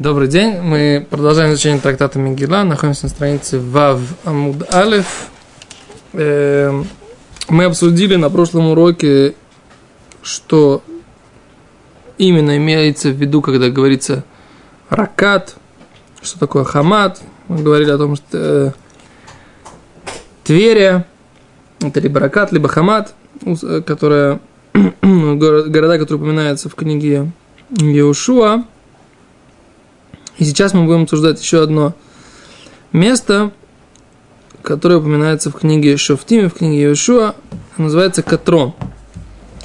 Добрый день. Мы продолжаем изучение трактата Мегила. Находимся на странице Вав Амуд Алев. Эм, мы обсудили на прошлом уроке, что именно имеется в виду, когда говорится ракат, что такое хамат. Мы говорили о том, что э, Тверия, это либо ракат, либо хамат, э, которая, города, которые упоминаются в книге Иошуа. И сейчас мы будем обсуждать еще одно место, которое упоминается в книге Шофтим, в книге Иошуа, называется Катрон.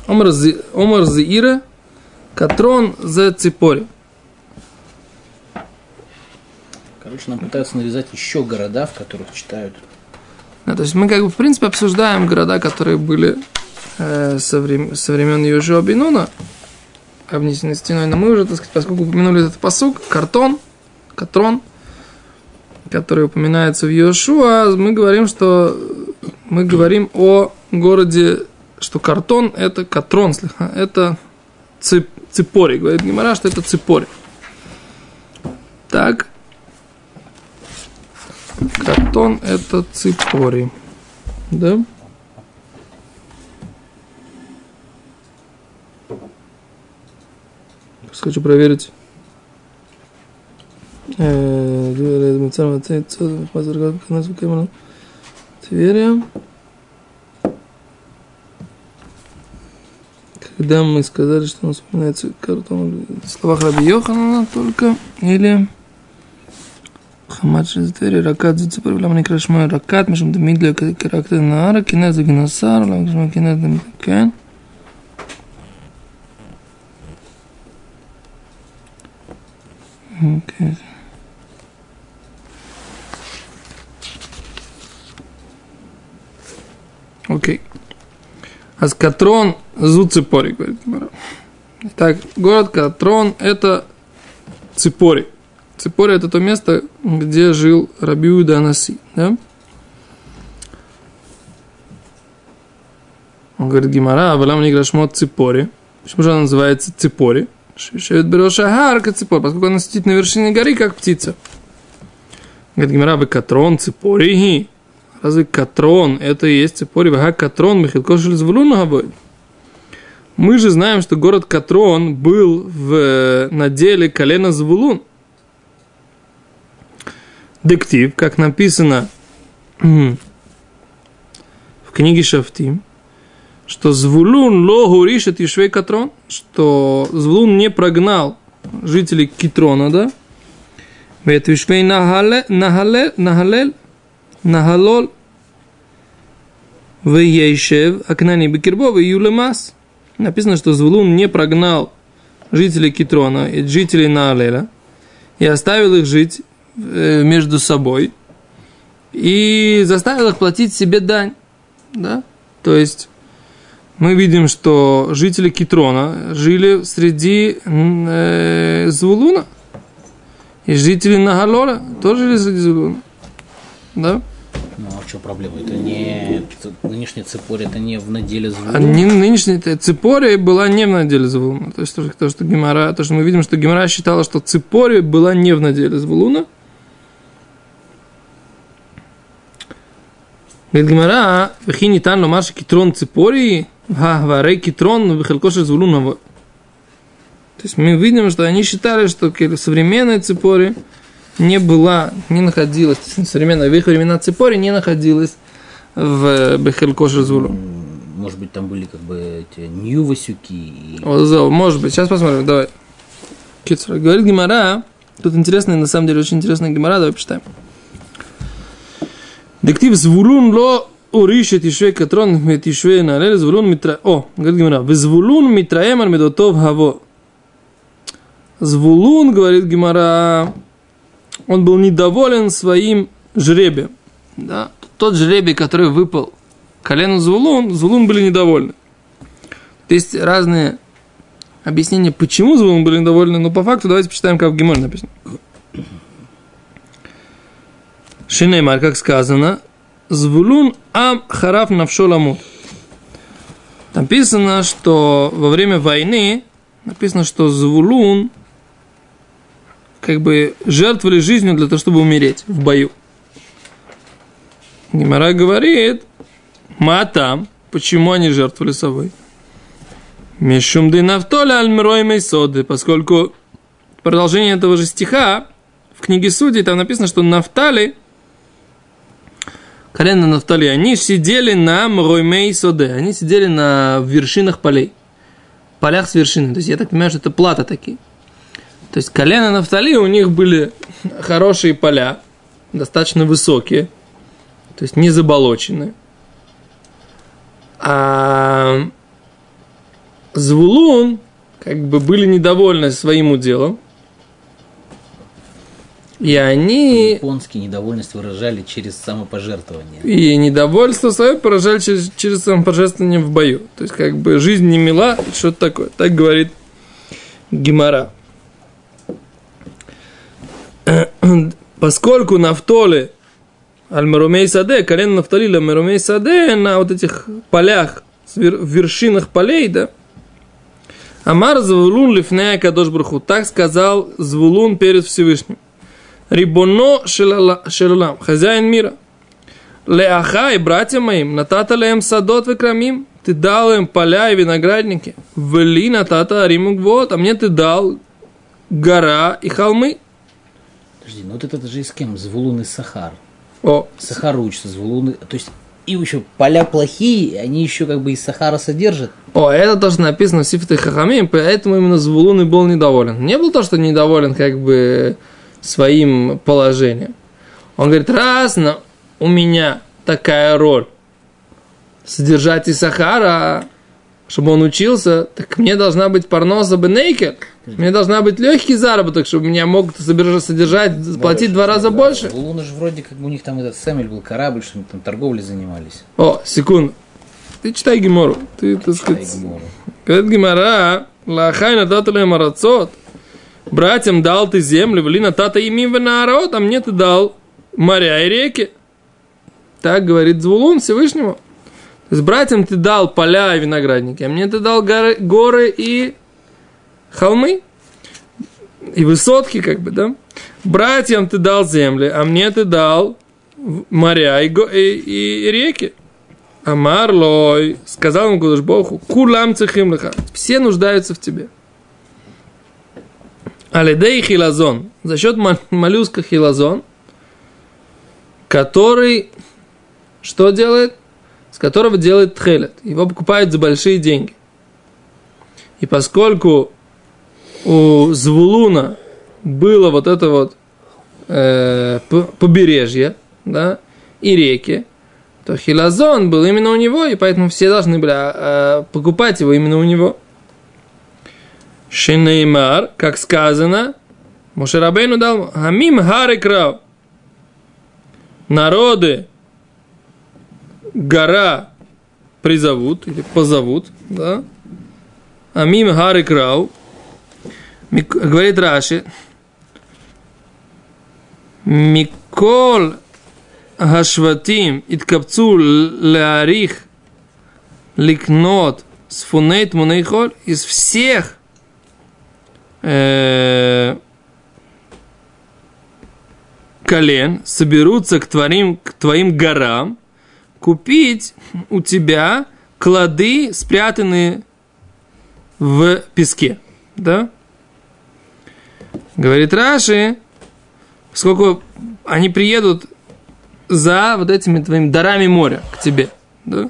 Омар Зиира, Катрон за Ципори. Короче, нам пытаются навязать еще города, в которых читают. Да, то есть мы как бы в принципе обсуждаем города, которые были э, со, времен, со времен Южио Бинуна, обнесены стеной, но мы уже, так сказать, поскольку упомянули этот посук, картон, катрон, который упоминается в Йошуа, мы говорим, что мы говорим о городе, что картон это катрон, это цып, ципори, говорит Гимара, что это ципори. Так, картон это ципори, да? Хочу проверить. Э, Тверия. Когда мы сказали, что у нас вспоминается картон в словах Раби Йохана только, или Хамад Шизтери, Ракат Зицепер, Ламни Крашмой, Ракат, Мишам Дамидля, Каракты Наара, Кинеза Генасар, Ламни Крашмой, Кинеза Дамидля, Okay. Окей. А с Катрон зу ципори, говорит Гимара. Так, город Катрон это Ципори. Ципори это то место, где жил Рабиу Данаси, да? Он говорит, Гимара, а валам не грашмот Ципори. Почему же она называется Ципори? Шевет Бероша Харка Ципор, поскольку она сидит на вершине горы, как птица. Говорит Гимара, вы Катрон Ципори. Разве Катрон это и есть Ципори? Вага Катрон Михилко Звулун Мы же знаем, что город Катрон был в наделе колена Звулун. Дектив, как написано в книге Шафтим, что Звулун логу ришет Ишвей Катрон, что Звулун не прогнал жителей Китрона, да? Вет Ишвей Нахалол, в Ейшев, Акнани Бекирбов и Юлемас. Написано, что Звулун не прогнал жителей Китрона и жителей Наалеля и оставил их жить между собой и заставил их платить себе дань. Да? То есть мы видим, что жители Китрона жили среди э, Звулуна. И жители Нагалора тоже жили среди Звулуна. Да? Ну а в чем проблема? Это не нынешняя цепория, это не в наделе Звулуна. А не, нынешняя цепория была не в наделе Звулуна. То есть то, что, что Гимара, то, что мы видим, что Гимара считала, что цепория была не в наделе Звулуна. Говорит Гимара, вехи не тан ломаши китрон цепории – Гаварейки трон, Хелькоши Звулунова. То есть мы видим, что они считали, что современная цепори не была, не находилась, современная в их времена цепори не находилась в э, Бехелькоши Звулу. Может быть, там были как бы эти нью-васюки. И... Может быть, сейчас посмотрим, давай. Кицер. Говорит Гимара, тут интересный, на самом деле, очень интересный Гимара, давай почитаем. Дектив Звулун ло Уриши тишвей катрон тишвей налель звулун митра... О, говорит Гимара, взвулун митраемар медотов хаво. Звулун, говорит Гимара, он был недоволен своим жребием. Да? Тот жребий, который выпал колену Звулун, Звулун были недовольны. То есть разные объяснения, почему Звулун были недовольны, но по факту давайте почитаем, как в Гиморе написано. Шинеймар, как сказано, Звулун ам хараф навшоламут. Написано, что во время войны, написано, что Звулун как бы жертвовали жизнью для того, чтобы умереть в бою. Гимара говорит, ма там, почему они жертвовали собой? Мишумды нафтоля альмирой соды, поскольку продолжение этого же стиха в книге Судей там написано, что Нафтали, колено Нафтали, они сидели на Мроймей Соде, они сидели на вершинах полей, полях с вершинами. То есть я так понимаю, что это плата такие. То есть колено Нафтали, у них были хорошие поля, достаточно высокие, то есть не заболоченные. А Звулун как бы были недовольны своим уделом, и они... Японские недовольность выражали через самопожертвование. И недовольство свое поражали через, через самопожертвование в бою. То есть, как бы жизнь не мила, что-то такое. Так говорит Гимара. Поскольку Нафтоле Аль-Марумей Саде, колено Нафтали Аль-Марумей Саде на вот этих полях, в вершинах полей, да, Амар Звулун Лифнея Кадош Бруху. Так сказал Звулун перед Всевышним. Рибоно Шелалам, хозяин мира. Леаха и братья моим, натата леем садот векрамим, ты дал им поля и виноградники. Вели натата ариму гвот, а мне ты дал гора и холмы. Подожди, ну вот это же с кем? Звулун и Сахар. О, Сахар учится, Звулун. То есть и еще поля плохие, они еще как бы из Сахара содержат. О, это тоже написано в Сифте Хахамим, поэтому именно Звулун и был недоволен. Не был то, что недоволен как бы своим положением. Он говорит, раз но у меня такая роль содержать Исахара, чтобы он учился, так мне должна быть парноса бенейкер. Мне должна быть легкий заработок, чтобы меня мог содержать, платить два раза больше. У Луна же вроде как бы у них там этот Сэмель был корабль, что они там торговлей занимались. О, секунду. Ты читай Гимору. Ты, так сказать, говорит Гимара, лахай надатале марацот. Братьям дал ты землю, влина тата имим народ, а мне ты дал моря и реки. Так говорит Звулун Всевышнему. То есть братьям ты дал поля и виноградники, а мне ты дал горы, горы и холмы. И высотки, как бы, да? Братьям ты дал земли, а мне ты дал моря и, и, и реки. Амар лой, сказал ему Гудуш Богу, кулам цехим. Все нуждаются в тебе. Алидей хилазон. За счет моллюска хилазон, который что делает? С которого делает тхелет. Его покупают за большие деньги. И поскольку у Звулуна было вот это вот э, побережье, да, и реки, то Хилазон был именно у него, и поэтому все должны были э, покупать его именно у него. Шинеймар, как сказано, Мушарабейну дал Хамим Харикрав. Народы гора призовут или позовут, да? Амим Харикрав. Говорит Раши, Микол Хашватим иткапцу леарих ликнот сфунейт мунейхоль из всех э, колен соберутся к твоим, к твоим горам купить у тебя клады, спрятанные в песке. Да? Говорит Раши, сколько они приедут за вот этими твоими дарами моря к тебе. Да?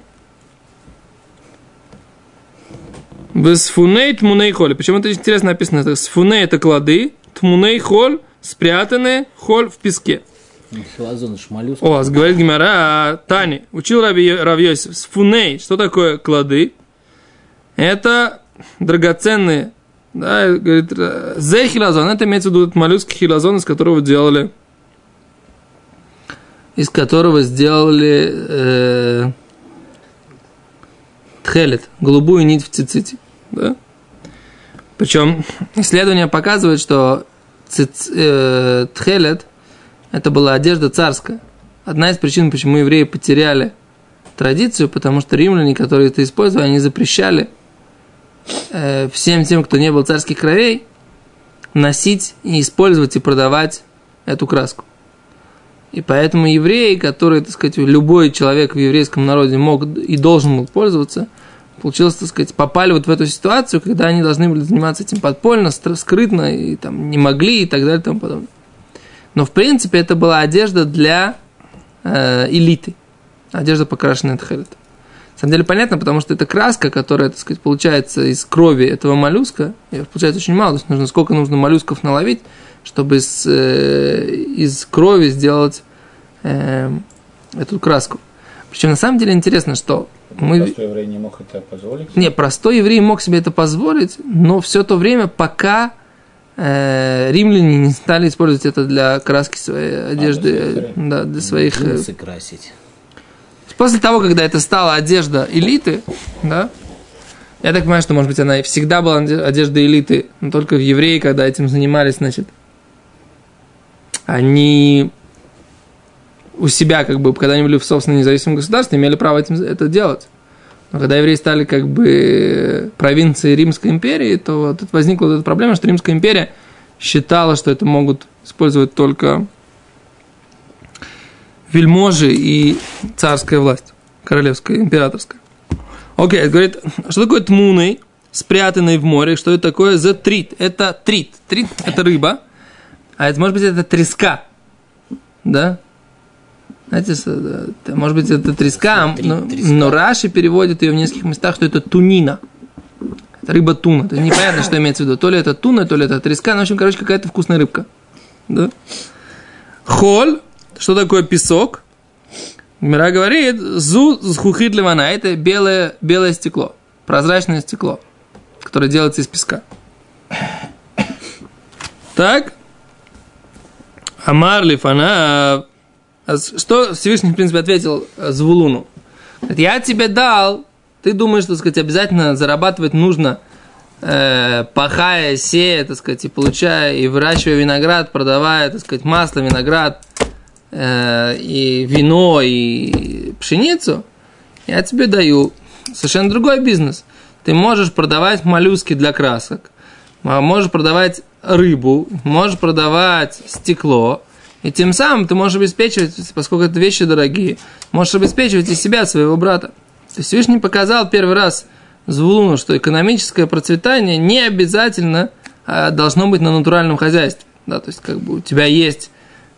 Сфуней тмуней холь. Почему это интересно написано? Это сфуней это клады, тмуней холь спрятанные холь в песке. Хилазон шмалюс. О, говорит Гимара, Тани, учил Раби Равьосиф, сфуней, что такое клады? Это драгоценные, да, говорит, зе хилазон, это имеется в виду моллюский хилазон, из которого делали, из которого сделали э, тхелет, голубую нить в циците, да? Причем исследования показывают, что циц, э, тхелет это была одежда царская. Одна из причин, почему евреи потеряли традицию, потому что римляне, которые это использовали, они запрещали э, всем тем, кто не был царских кровей, носить и использовать и продавать эту краску. И поэтому евреи, которые, так сказать, любой человек в еврейском народе мог и должен был пользоваться, получилось, так сказать, попали вот в эту ситуацию, когда они должны были заниматься этим подпольно, скрытно, и там не могли, и так далее, и тому подобное. Но, в принципе, это была одежда для э, элиты. Одежда, покрашенная тхелет. На самом деле понятно, потому что это краска, которая, так сказать, получается из крови этого моллюска. Ее получается очень мало. То есть нужно сколько нужно моллюсков наловить, чтобы из, э, из крови сделать э, эту краску. Причем на самом деле интересно, что мы... Простой еврей не мог это позволить? Не, простой еврей мог себе это позволить, но все то время, пока э, римляне не стали использовать это для краски своей одежды, для своих э, да, для своих... э, Джинсы красить. После того, когда это стала одежда элиты, да, я так понимаю, что, может быть, она и всегда была оде- одежда элиты, но только в евреи, когда этим занимались, значит, они у себя, как бы, когда они были в собственном независимом государстве, имели право этим, это делать. Но когда евреи стали как бы провинцией Римской империи, то вот тут возникла вот эта проблема, что Римская империя считала, что это могут использовать только вельможи и царская власть, королевская, императорская. Окей, говорит, что такое тмуной, спрятанный в море, что это такое за трит? Это трит. Трит – это рыба, а это, может быть, это треска, да? Знаете, э, может быть, это треска, Трит, но, треска. но Раши переводит ее в нескольких местах, что это тунина. Это рыба туна. То есть непонятно, что имеется в виду. То ли это туна, то ли это треска. Ну, в общем, короче, какая-то вкусная рыбка. Да? Холь. Что такое песок? Мира говорит, зу зхухит ливана. Это белое, белое стекло. Прозрачное стекло, которое делается из песка. Так. Амар лифана. Что Всевышний, в принципе, ответил э, Звулуну? Я тебе дал, ты думаешь, так сказать, обязательно зарабатывать нужно, э, пахая, сея, так сказать, и получая, и выращивая виноград, продавая, так сказать, масло, виноград, э, и вино, и пшеницу, я тебе даю совершенно другой бизнес. Ты можешь продавать моллюски для красок, можешь продавать рыбу, можешь продавать стекло, и тем самым ты можешь обеспечивать, поскольку это вещи дорогие, можешь обеспечивать и себя, своего брата. То есть Всевышний показал первый раз Звулуну, что экономическое процветание не обязательно а, должно быть на натуральном хозяйстве. Да, то есть как бы у тебя есть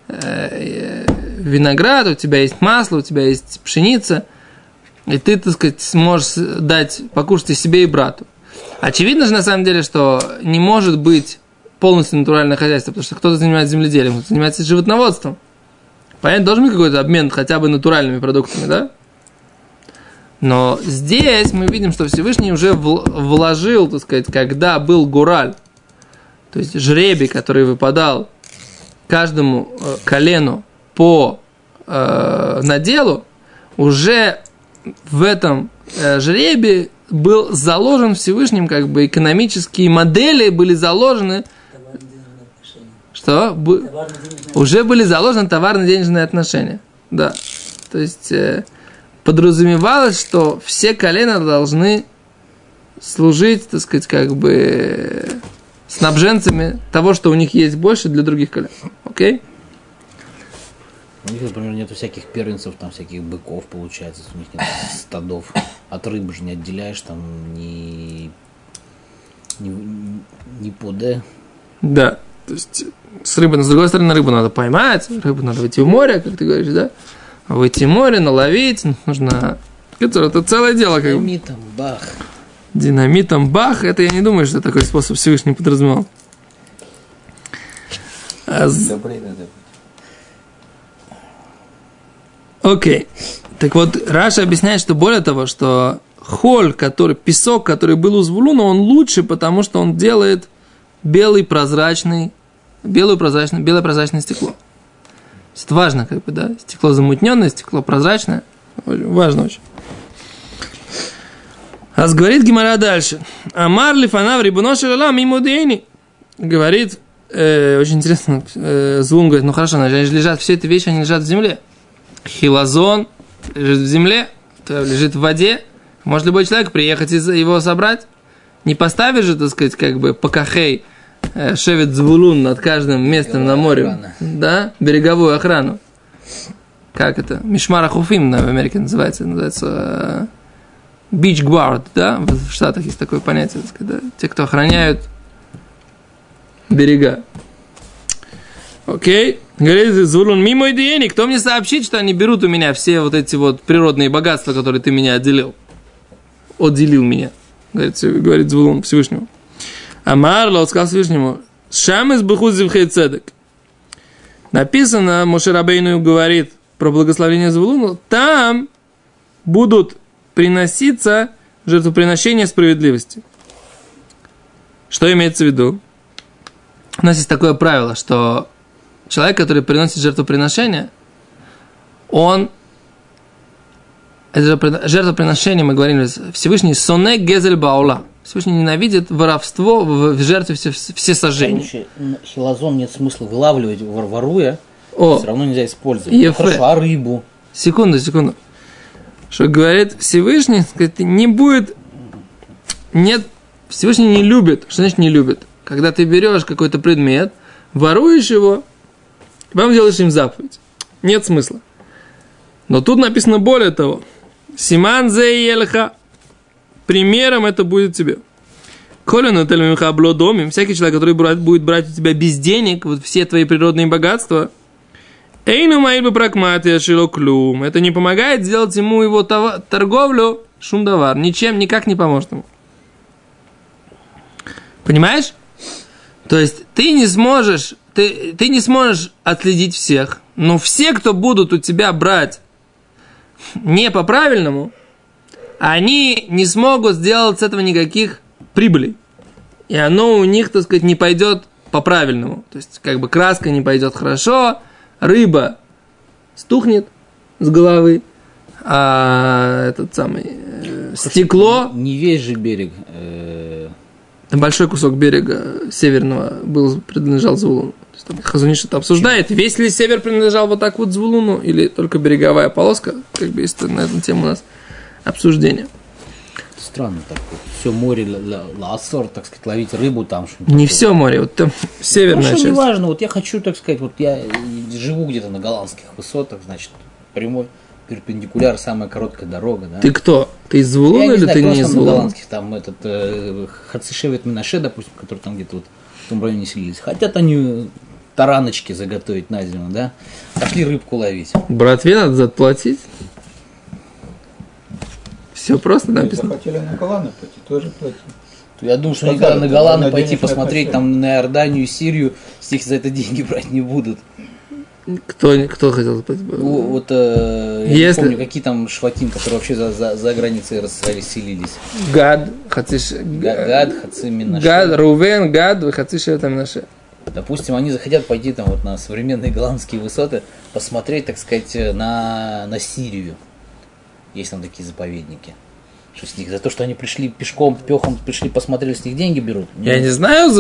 э, виноград, у тебя есть масло, у тебя есть пшеница, и ты, так сказать, сможешь дать покушать и себе, и брату. Очевидно же, на самом деле, что не может быть полностью натуральное хозяйство, потому что кто-то занимается земледелием, кто-то занимается животноводством. Понятно, должен быть какой-то обмен хотя бы натуральными продуктами, да? Но здесь мы видим, что Всевышний уже вл- вложил, так сказать, когда был гураль, то есть жребий, который выпадал каждому э, колену по э, наделу, уже в этом э, жребии был заложен Всевышним, как бы экономические модели были заложены, что Бу- уже были заложены товарно-денежные отношения. Да. То есть э, подразумевалось, что все колена должны служить, так сказать, как бы снабженцами того, что у них есть больше для других колен. Окей? У них, например, нету всяких первенцев, там всяких быков, получается, у них нет стадов. От рыбы же не отделяешь, там ни, ни, ни по Д. Да. То есть с рыбой, но с другой стороны, рыбу надо поймать, рыбу надо выйти в море, как ты говоришь, да? Выйти в море, наловить, нужно... Это, это целое дело, как бы. Динамитом, бах. Динамитом бах, это я не думаю, что такой способ Всевышний подразумевал. А с- Добрый Окей. Так вот, Раша объясняет, что более того, что холь, который, песок, который был у Звулуна, он лучше, потому что он делает белый прозрачный, белую прозрачное, белое прозрачное стекло. Это важно, как бы, да? Стекло замутненное, стекло прозрачное. Важно очень. А говорит Гимара дальше. Амар лифанав рибунош лала мимудейни. Говорит, э, очень интересно, э, Звун говорит, ну хорошо, они же лежат, все эти вещи, они лежат в земле. Хилозон лежит в земле, то лежит в воде. Может любой человек приехать и его собрать? Не поставишь же, так сказать, как бы покахей э, Шевет Звулун над каждым местом на море. Охрана. Да? Береговую охрану. Как это? Мишмара Хуфим на- в Америке называется. Называется Beach Guard, да? В Штатах есть такое понятие. так сказать, да? Те, кто охраняют берега. Окей. Говорит Звулун, мимо идеи, кто мне сообщит, что они берут у меня все вот эти вот природные богатства, которые ты меня отделил. Отделил меня. Говорит, говорит Звулун Всевышнему. Амар Лот сказал Всевышнему, Шам из Бахузивхей Цедек. Написано, Мошерабейну говорит про благословение Звулуну, там будут приноситься жертвоприношения справедливости. Что имеется в виду? У нас есть такое правило, что человек, который приносит жертвоприношение, он это жертвоприношение, мы говорили, Всевышний соне гезель баула. Всевышний ненавидит воровство в жертве все, все сожжения. Хилозон нет смысла вылавливать, вор- воруя, О, все равно нельзя использовать. Ефе. Хорошо, а рыбу? секунду, секунду. Что говорит Всевышний, сказать, не будет, нет, Всевышний не любит. Что значит не любит? Когда ты берешь какой-то предмет, воруешь его, потом делаешь им заповедь. Нет смысла. Но тут написано более того. Симан зе елха. Примером это будет тебе. На тельмимха блодомим. Всякий человек, который будет брать у тебя без денег, вот все твои природные богатства, Эйну бы прагматия клюм. Это не помогает сделать ему его това- торговлю шумдовар. Ничем, никак не поможет ему. Понимаешь? То есть ты не сможешь, ты, ты не сможешь отследить всех, но все, кто будут у тебя брать не по правильному, они не смогут сделать с этого никаких прибылей. И оно у них, так сказать, не пойдет по правильному. То есть, как бы краска не пойдет хорошо, рыба стухнет с головы, а этот самый э, стекло, Не весь же берег. э, большой кусок берега северного был, принадлежал Звулуну. Там Хазуниш это обсуждает, весь ли север принадлежал вот так вот Звулуну, или только береговая полоска, как бы есть на эту тему у нас обсуждение. Странно так. Все море ла- ла- лассор, так сказать, ловить рыбу там. что-нибудь Не такое. все море, вот там Ну, северная что, часть. неважно, вот я хочу, так сказать, вот я живу где-то на голландских высотах, значит, прямой перпендикуляр, самая короткая дорога, да. Ты кто? Ты из Звулуна не или знаю, ты не из на Звулуна? голландских, там этот э, Хацишевет Минаше, допустим, который там где-то вот в том районе селились. Хотят они тараночки заготовить на зиму, да? Пошли рыбку ловить. Братве надо заплатить. Все просто Если написано. захотели на Голланд пойти, тоже платить. Я думаю, что Ну, они да, когда на это Голланд на пойти посмотреть там на Иорданию, Сирию, с них за это деньги брать не будут. Кто, кто хотел заплатить? Ну, вот э, я Если- не помню, какие там шватин, которые вообще за, за, за границей расселились. Гад, хациш... Гад, Хацимин, Гад, Рувен, Гад, вы хациш там наши. Допустим, они захотят пойти там вот на современные голландские высоты, посмотреть, так сказать, на, на Сирию. Есть там такие заповедники. Что с них за то, что они пришли пешком, пехом, пришли посмотрели, с них деньги берут. Я не знаю,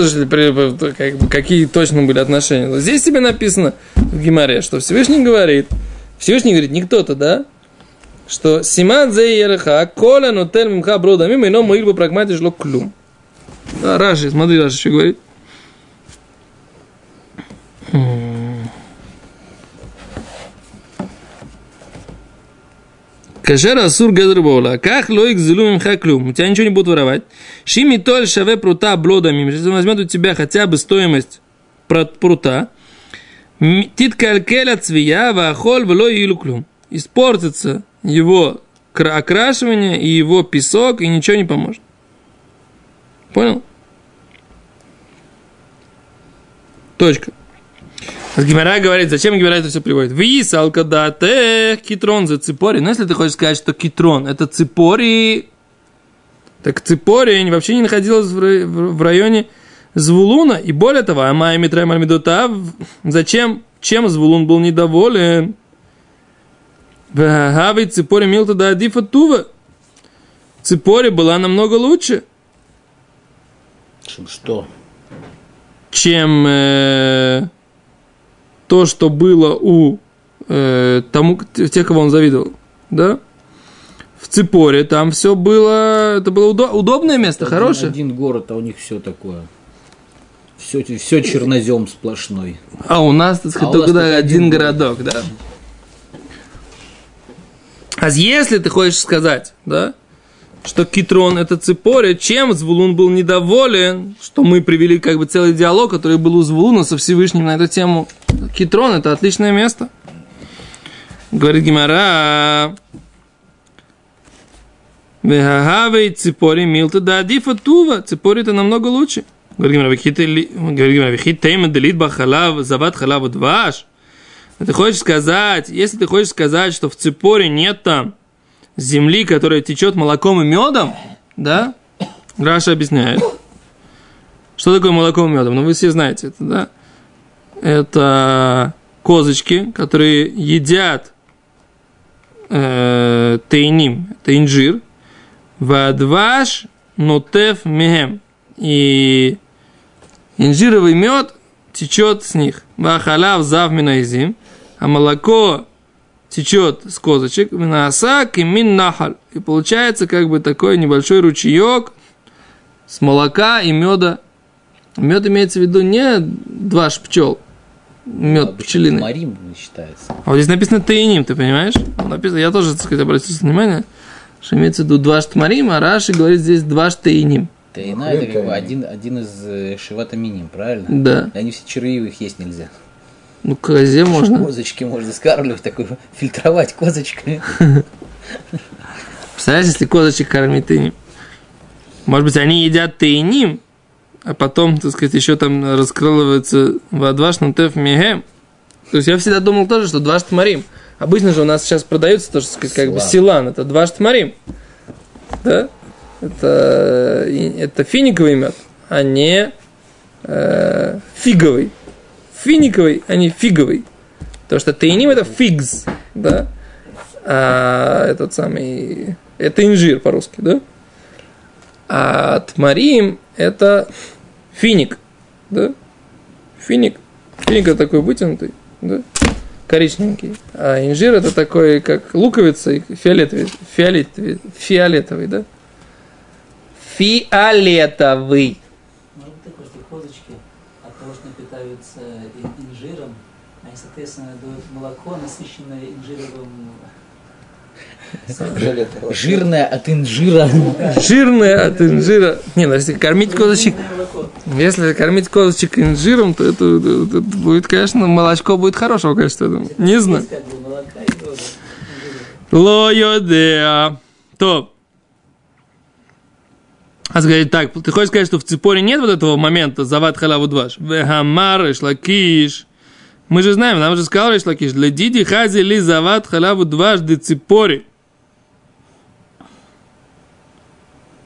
какие точно были отношения. Но здесь тебе написано в Гимаре, что Всевышний говорит, Всевышний говорит, не кто-то, да? Что Симан зе ереха, коля нотель мимха брода мимо, но моих бы прагматиш ло клюм. Да, Раши, смотри, Раши что говорит. Кашер асур газр бола. Как лоик зелу мимха клюм. У тебя ничего не будут воровать. Шими толь шаве прута блодами. Если он возьмет у тебя хотя бы стоимость прута. Тит калькеля цвия вахоль вло илу клюм. Испортится его кра- окрашивание и его песок, и ничего не поможет. Понял? Точка. Гимара говорит, зачем Гимара это все приводит? Вис, алкадате, китрон за ципори. Но если ты хочешь сказать, что китрон это ципори, так ципори вообще не находилась в ра- в в районе Звулуна. И более того, Амай Митрай Альмидотав, зачем, чем Звулун был недоволен? Хави ципори милта да адифа тува. Ципори была намного лучше, Чем что? чем э, то, что было у э, тому, тех, кого он завидовал, да? В Ципоре там все было, это было удо- удобное место, Один- хорошее. Один город, а у них все такое. Все, все чернозем сплошной. А у нас, так сказать, А только нас один один городок, да. А если ты хочешь сказать, да, что Китрон это Ципоря, чем Звулун был недоволен, что мы привели как бы целый диалог, который был у Звулуна со Всевышним на эту тему. Китрон это отличное место. Говорит Гимара. Вехагавей ципори милта да адифа тува. Ципори это намного лучше. Говорит Гимара, вехит тейма делит бахалав, зават халаву дваш. Ты хочешь сказать, если ты хочешь сказать, что в ципоре нет там земли, которая течет молоком и медом, да? Раша объясняет. Что такое молоком и медом? Ну, вы все знаете это, да? Это козочки, которые едят э, тейним, это инжир, вадваш нотев мехем. И инжировый мед течет с них. Вахалав зав минайзим, а молоко течет с козочек, минасак и мин нахаль. И получается как бы такой небольшой ручеек с молока и меда. Мед имеется в виду не два пчел, мед Обычно пчелиный. Марим считается. А вот здесь написано таиним, ты понимаешь? Написано, я тоже, так сказать, обратил внимание, что имеется в виду два штмарим, а Раши говорит здесь два таиним. Тайна это как бы один, один из э, шивата миним, правильно? Да. И они все червивые, их есть нельзя. Ну, козе можно. Козочки можно скармливать, такой фильтровать козочками. Представляешь, если козочек кормить таиним? Может быть, они едят таиним, а потом, так сказать, еще там раскрылывается вадваш нутеф мегем. То есть я всегда думал тоже, что два штмарим. Обычно же у нас сейчас продается тоже, так сказать, как бы Силан. Это два штмарим. Да? Это, это финиковый мед, а не э, фиговый. Финиковый, а не фиговый. Потому что таиним это фигс, да? А этот самый... Это инжир по-русски, да? А тмарим это финик, да? Финик. Финик это такой вытянутый, да? Коричневенький. А инжир это такой, как луковица, фиолетовый, фиолетовый, фиолетовый, да? Фиолетовый. Может быть такое, что козочки от ин- инжиром, они, соответственно, дают молоко, насыщенное инжировым Желетово. Жирная от инжира. Жирное от инжира. Не, ну если кормить козочек, если кормить козочек инжиром, то это, это будет, конечно, молочко будет хорошего качества. Не знаю. Ло йодеа. То. А говорит так, ты хочешь сказать, что в ципоре нет вот этого момента зават халаву дваш? Вехамар, шлакиш. Мы же знаем, нам же сказал шлакиш. Для диди хази ли зават халаву дваш де ципори.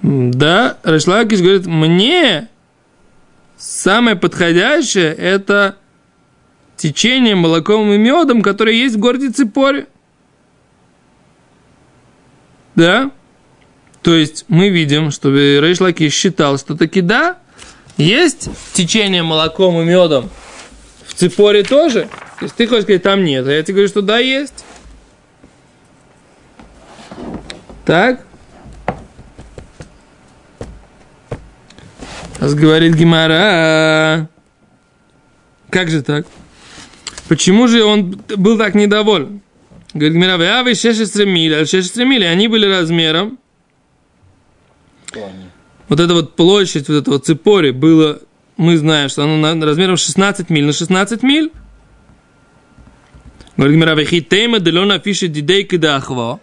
М, Да, Решлакиш говорит, мне самое подходящее это течение молоком и медом, которое есть в городе Ципоре. Да? То есть мы видим, что Рейш Лакиш считал, что таки да, есть течение молоком и медом в Ципоре тоже. То есть ты хочешь сказать, там нет, а я тебе говорю, что да, есть. Так? Раз говорит Гимара. Как же так? Почему же он был так недоволен? Говорит Гимара, а вы 16 миль, а 16 миль, они были размером. Вот эта вот площадь, вот этого ципори было, мы знаем, что оно на- размером 16 миль на 16 миль. Говорит Гимара, «Вехи тейма делона фиши дидей кидахво».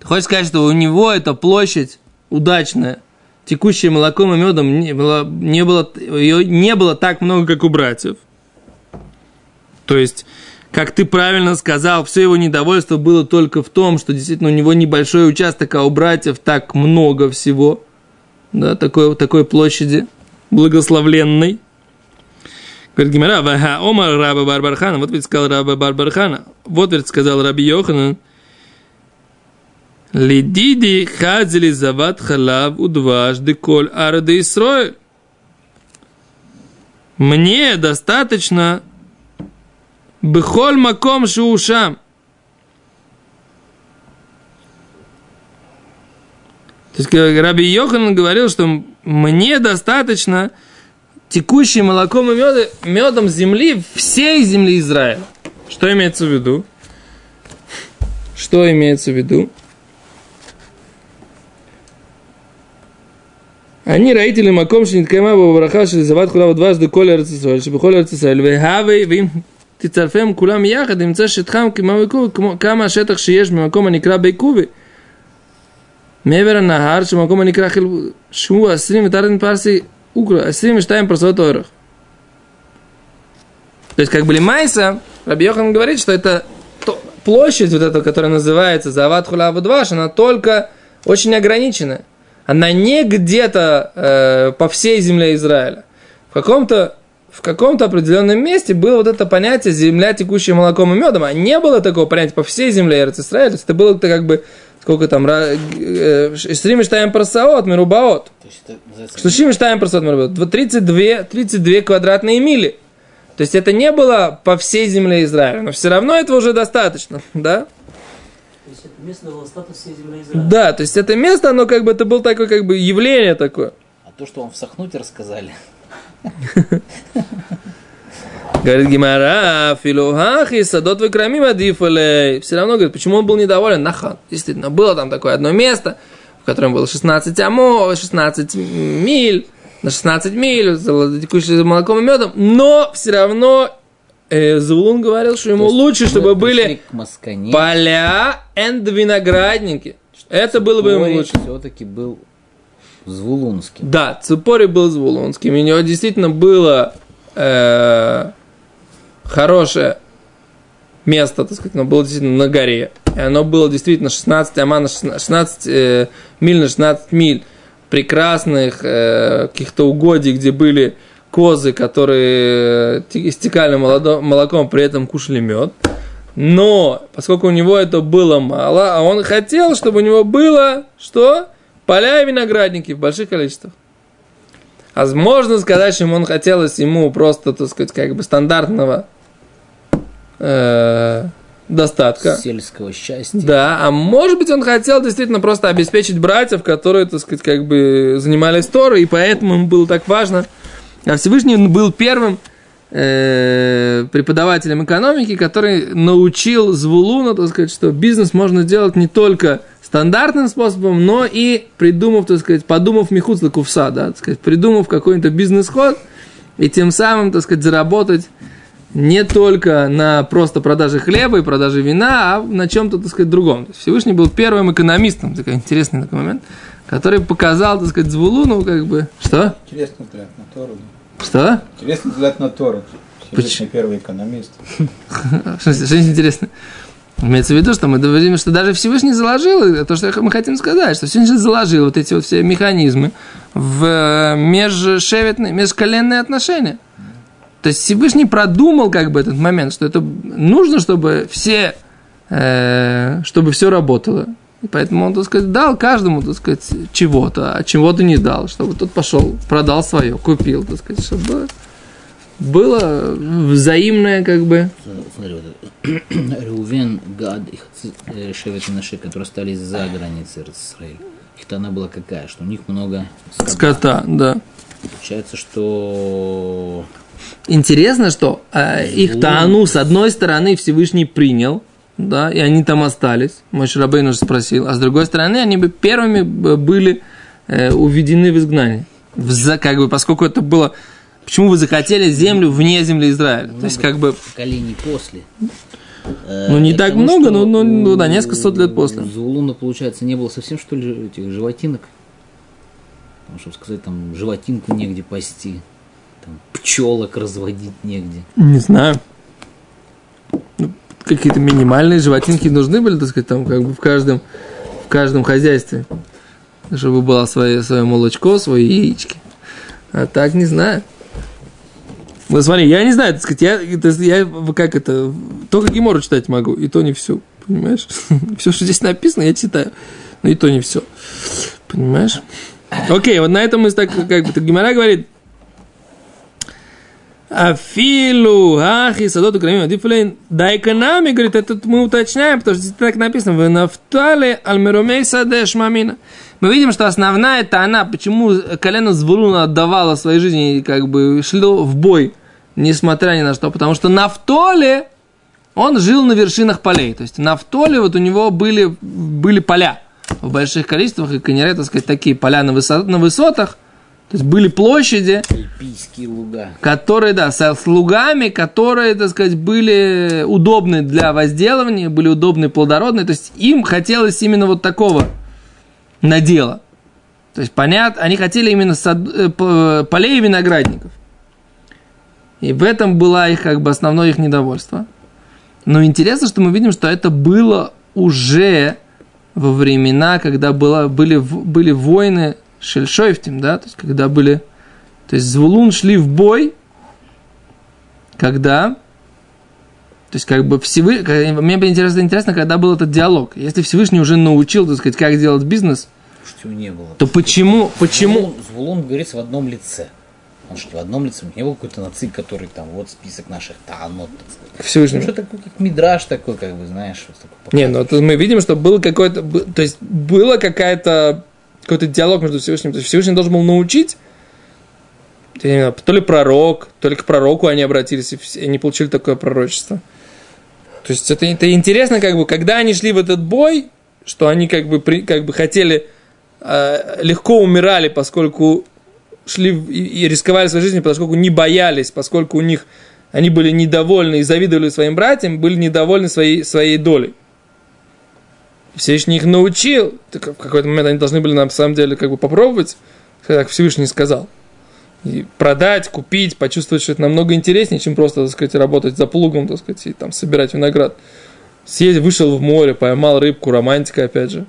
Ты хочешь сказать, что у него эта площадь удачная, текущая молоком и медом, не было, не было, ее не было так много, как у братьев. То есть, как ты правильно сказал, все его недовольство было только в том, что действительно у него небольшой участок, а у братьев так много всего, да, такой, такой площади благословленной. Говорит Гимара, «Ваха омар раба Барбархана». Вот ведь сказал раба Барбархана. Вот ведь сказал раби Йоханан. Лидиди хадзили зават халав удваш деколь арды Исроэль. Мне достаточно бехоль маком шушам. То есть Раби Йохан говорил, что мне достаточно текущим молоком и медом, медом земли, всей земли Израиля. Что имеется в виду? Что имеется в виду? они родители маком שנתקיימה בו ברכה של זבת כולה ודבש דכל ארץ ישראל, שבכל ארץ ישראל, והווה, ואם תצרפם כולם יחד, נמצא שטחם כמה בקובי, כמו- כמה השטח שיש במקום הנקרא Мевера нахар, шумаком они крахил шму асрим, тарден парси укро, асрим и штайм просвот орах. То есть, как были майса, Рабьехан говорит, что это то, площадь вот эта, которая называется Зават Хула Дваш, она только очень ограничена. Она не где-то э, по всей земле Израиля. В каком-то в каком-то определенном месте было вот это понятие «земля, текущая молоком и медом», а не было такого понятия по всей земле Израиля. то есть это было -то как бы сколько там, Стрим Штайм Парсаот, Мирубаот. То есть это называется... Что Шим Штайм Парсаот, Мирубаот? 32, 32 квадратные мили. То есть это не было по всей земле Израиля, но все равно этого уже достаточно, да? То есть это место дало статус всей земли Израиля. Да, то есть это место, оно как бы, это было такое как бы явление такое. А то, что вам в Сахнуте рассказали, Говорит Гимара, филухахи, садот выкрамим адифалей. Все равно, говорит, почему он был недоволен? Нахан. Действительно, было там такое одно место, в котором было 16 амо, 16 миль, на 16 миль, с текущим молоком и медом, но все равно э, Зулун говорил, что ему лучше, чтобы были поля и виноградники. Это было бы ему лучше. все-таки был Звулунским. Да, Цупори был Звулонским. У него действительно было э, хорошее место, так сказать, оно было действительно на горе. И оно было действительно 16 ама на 16, 16 э, миль на 16 миль прекрасных э, каких-то угодий, где были козы, которые те- истекали молодо- молоком, при этом кушали мед. Но, поскольку у него это было мало, а он хотел, чтобы у него было что? Поля и виноградники в больших количествах. А можно сказать, что он хотелось ему просто, так сказать, как бы стандартного э, достатка. Сельского счастья. Да, а может быть он хотел действительно просто обеспечить братьев, которые, так сказать, как бы занимались Торой, и поэтому ему было так важно. А Всевышний был первым э, преподавателем экономики, который научил Звулуна, так сказать, что бизнес можно делать не только стандартным способом, но и придумав, так сказать, подумав михуц кувса, да, так сказать, придумав какой-то бизнес-ход, и тем самым, так сказать, заработать не только на просто продаже хлеба и продаже вина, а на чем-то, так сказать, другом. Всевышний был первым экономистом, такой интересный такой момент, который показал, так сказать, Звулуну, как бы... Что? Интересный взгляд на Тору. Что? Интересный взгляд на Тору. Почему? Всевышний первый экономист. Что, интересно? Имеется в виду, что мы говорим, что даже Всевышний заложил, то, что мы хотим сказать, что Всевышний заложил вот эти вот все механизмы в э, межшеветные, межколенные отношения. То есть Всевышний продумал как бы этот момент, что это нужно, чтобы все, э, чтобы все работало. И поэтому он, так сказать, дал каждому, так сказать, чего-то, а чего-то не дал, чтобы тот пошел, продал свое, купил, так сказать, чтобы было взаимное, как бы, Смотри, вот это. Реувен, Гад и э, Шевет Наше, которые остались за границей Израиля. Их-то она была какая? Что у них много скота. скота, да. Получается, что Интересно, что э, их Таану с одной стороны Всевышний принял, да, и они там остались. Мой Шрабейн уже спросил. А с другой стороны, они бы первыми б- были э, уведены в изгнание. В как бы, поскольку это было... Почему вы захотели землю вне земли Израиля? То есть, как бы... поколений после. Ну, не так много, но- но- ну да, несколько сот лет после. Зулуна, получается, не было совсем, что ли, этих животинок? Там, чтобы сказать, там, животинку негде пасти. Там, пчелок разводить негде. Не знаю. Ну, какие-то минимальные животинки нужны были, так сказать, там как бы в каждом, в каждом хозяйстве. Чтобы было свое, свое молочко, свои яички. А так не знаю. Вот смотри, я не знаю, так сказать, я, я как это, только Гимору читать могу, и то не всю, понимаешь? Все, что здесь написано, я читаю, но и то не все. Понимаешь? Окей, вот на этом мы так, как бы, так Гимара говорит, Афилу, ахи, садот, украмим, адифлейн. Да экономи, говорит, это мы уточняем, потому что здесь так написано. В нафтале альмеромей садеш мамина. мы видим, что основная это она, почему колено Звулуна отдавало своей жизни как бы шло в бой, несмотря ни на что. Потому что Нафтоле, он жил на вершинах полей. То есть Нафтоле вот у него были, были поля в больших количествах, и Канере, так сказать, такие поля на, высот, на высотах, то есть были площади, Альпийские луга. которые, да, со слугами, которые, так сказать, были удобны для возделывания, были удобны плодородные. То есть им хотелось именно вот такого надела. То есть, понятно, они хотели именно сад, э, полей и виноградников. И в этом было их, как бы, основное их недовольство. Но интересно, что мы видим, что это было уже во времена, когда было, были, были войны Шельшойфтим, да, то есть когда были, то есть Звулун шли в бой, когда, то есть как бы Всевышний, мне было интересно, интересно, когда был этот диалог. Если Всевышний уже научил, так сказать, как делать бизнес, его не было. то почему, почему, Звулун, Звулун говорится в одном лице. Он что, в одном лице? Не был какой-то нацик, который там, вот список наших сказать. Всевышний? Ну, что такое, как мидраж такой, как бы, знаешь, вот такой Не, ну мы видим, что было какое-то, б- то есть было какая-то, какой-то диалог между Всевышним. То есть Всевышний должен был научить, я не знаю, то ли пророк, то ли к пророку они обратились, и все- они получили такое пророчество. То есть это, это интересно, как бы, когда они шли в этот бой, что они как бы, при- как бы хотели, э, легко умирали, поскольку шли и рисковали своей жизнью, поскольку не боялись, поскольку у них они были недовольны и завидовали своим братьям, были недовольны своей, своей долей. Всевышний их научил. Так в какой-то момент они должны были на самом деле как бы попробовать, как Всевышний сказал. И продать, купить, почувствовать, что это намного интереснее, чем просто, так сказать, работать за плугом, так сказать, и там собирать виноград. Съездил, вышел в море, поймал рыбку, романтика, опять же.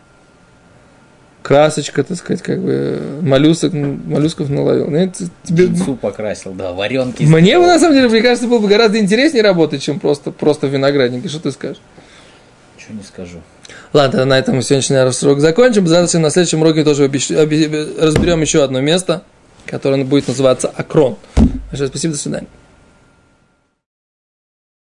Красочка, так сказать, как бы моллюсок, моллюсков наловил. Нет, тебе, Джинсу покрасил, да, варенки. мне бы, на самом деле, мне кажется, было бы гораздо интереснее работать, чем просто, просто в винограднике. Что ты скажешь? Ничего не скажу. Ладно, на этом мы сегодняшний урок закончим. Завтра на следующем уроке тоже обещ- обе- разберем еще одно место, которое будет называться Акрон. Большое спасибо, до свидания.